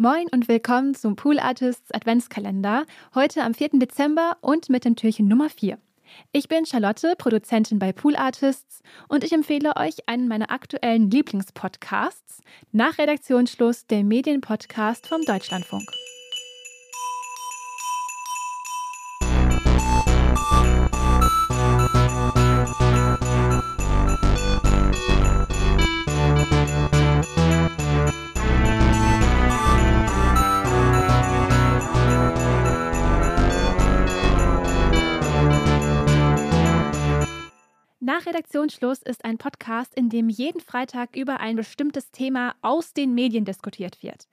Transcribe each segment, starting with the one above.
Moin und willkommen zum Pool Artists Adventskalender, heute am 4. Dezember und mit dem Türchen Nummer 4. Ich bin Charlotte, Produzentin bei Pool Artists und ich empfehle euch einen meiner aktuellen Lieblingspodcasts nach Redaktionsschluss der Medienpodcast vom Deutschlandfunk. Nach Redaktionsschluss ist ein Podcast, in dem jeden Freitag über ein bestimmtes Thema aus den Medien diskutiert wird.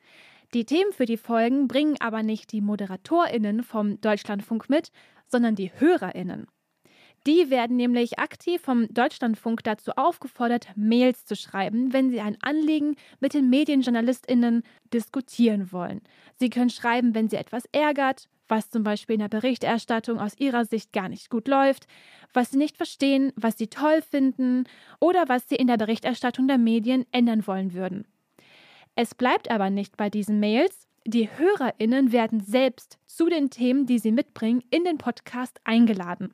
Die Themen für die Folgen bringen aber nicht die ModeratorInnen vom Deutschlandfunk mit, sondern die HörerInnen. Die werden nämlich aktiv vom Deutschlandfunk dazu aufgefordert, Mails zu schreiben, wenn sie ein Anliegen mit den MedienjournalistInnen diskutieren wollen. Sie können schreiben, wenn sie etwas ärgert, was zum Beispiel in der Berichterstattung aus ihrer Sicht gar nicht gut läuft, was sie nicht verstehen, was sie toll finden oder was sie in der Berichterstattung der Medien ändern wollen würden. Es bleibt aber nicht bei diesen Mails. Die Hörerinnen werden selbst zu den Themen, die sie mitbringen, in den Podcast eingeladen.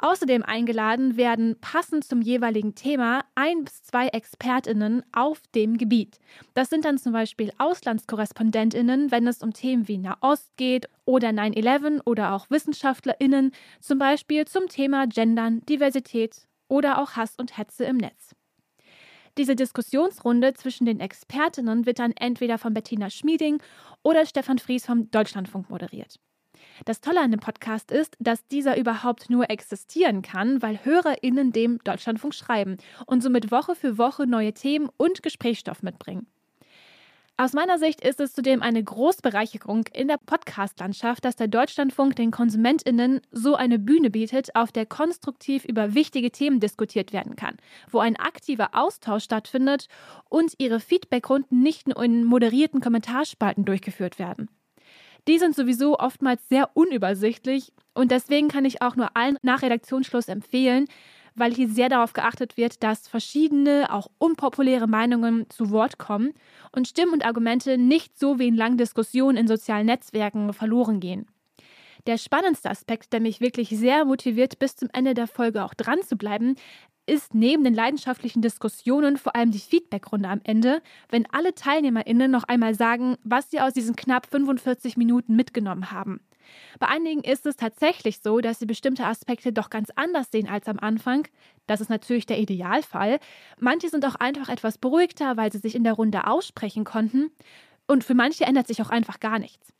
Außerdem eingeladen werden passend zum jeweiligen Thema ein bis zwei Expertinnen auf dem Gebiet. Das sind dann zum Beispiel Auslandskorrespondentinnen, wenn es um Themen wie Nahost geht oder 9-11 oder auch Wissenschaftlerinnen, zum Beispiel zum Thema Gendern, Diversität oder auch Hass und Hetze im Netz. Diese Diskussionsrunde zwischen den Expertinnen wird dann entweder von Bettina Schmieding oder Stefan Fries vom Deutschlandfunk moderiert. Das Tolle an dem Podcast ist, dass dieser überhaupt nur existieren kann, weil HörerInnen dem Deutschlandfunk schreiben und somit Woche für Woche neue Themen und Gesprächsstoff mitbringen. Aus meiner Sicht ist es zudem eine Großbereicherung in der Podcast-Landschaft, dass der Deutschlandfunk den KonsumentInnen so eine Bühne bietet, auf der konstruktiv über wichtige Themen diskutiert werden kann, wo ein aktiver Austausch stattfindet und ihre Feedbackrunden nicht nur in moderierten Kommentarspalten durchgeführt werden. Die sind sowieso oftmals sehr unübersichtlich und deswegen kann ich auch nur allen nach Redaktionsschluss empfehlen, weil hier sehr darauf geachtet wird, dass verschiedene, auch unpopuläre Meinungen zu Wort kommen und Stimmen und Argumente nicht so wie in langen Diskussionen in sozialen Netzwerken verloren gehen. Der spannendste Aspekt, der mich wirklich sehr motiviert, bis zum Ende der Folge auch dran zu bleiben, ist neben den leidenschaftlichen Diskussionen vor allem die Feedbackrunde am Ende, wenn alle TeilnehmerInnen noch einmal sagen, was sie aus diesen knapp 45 Minuten mitgenommen haben. Bei einigen ist es tatsächlich so, dass sie bestimmte Aspekte doch ganz anders sehen als am Anfang. Das ist natürlich der Idealfall. Manche sind auch einfach etwas beruhigter, weil sie sich in der Runde aussprechen konnten. Und für manche ändert sich auch einfach gar nichts.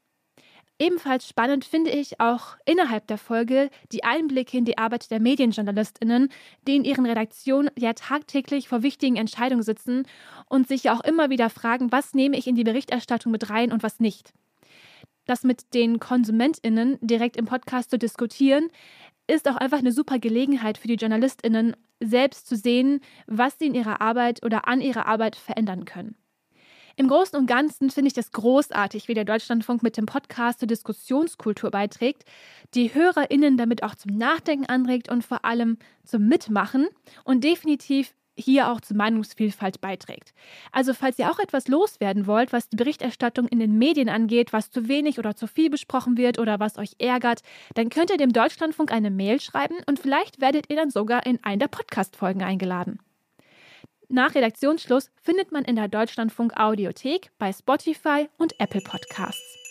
Ebenfalls spannend finde ich auch innerhalb der Folge die Einblicke in die Arbeit der Medienjournalistinnen, die in ihren Redaktionen ja tagtäglich vor wichtigen Entscheidungen sitzen und sich ja auch immer wieder fragen, was nehme ich in die Berichterstattung mit rein und was nicht. Das mit den Konsumentinnen direkt im Podcast zu diskutieren, ist auch einfach eine super Gelegenheit für die Journalistinnen, selbst zu sehen, was sie in ihrer Arbeit oder an ihrer Arbeit verändern können. Im Großen und Ganzen finde ich das großartig, wie der Deutschlandfunk mit dem Podcast zur Diskussionskultur beiträgt, die HörerInnen damit auch zum Nachdenken anregt und vor allem zum Mitmachen und definitiv hier auch zur Meinungsvielfalt beiträgt. Also falls ihr auch etwas loswerden wollt, was die Berichterstattung in den Medien angeht, was zu wenig oder zu viel besprochen wird oder was euch ärgert, dann könnt ihr dem Deutschlandfunk eine Mail schreiben und vielleicht werdet ihr dann sogar in einen der Podcast-Folgen eingeladen. Nach Redaktionsschluss findet man in der Deutschlandfunk Audiothek bei Spotify und Apple Podcasts.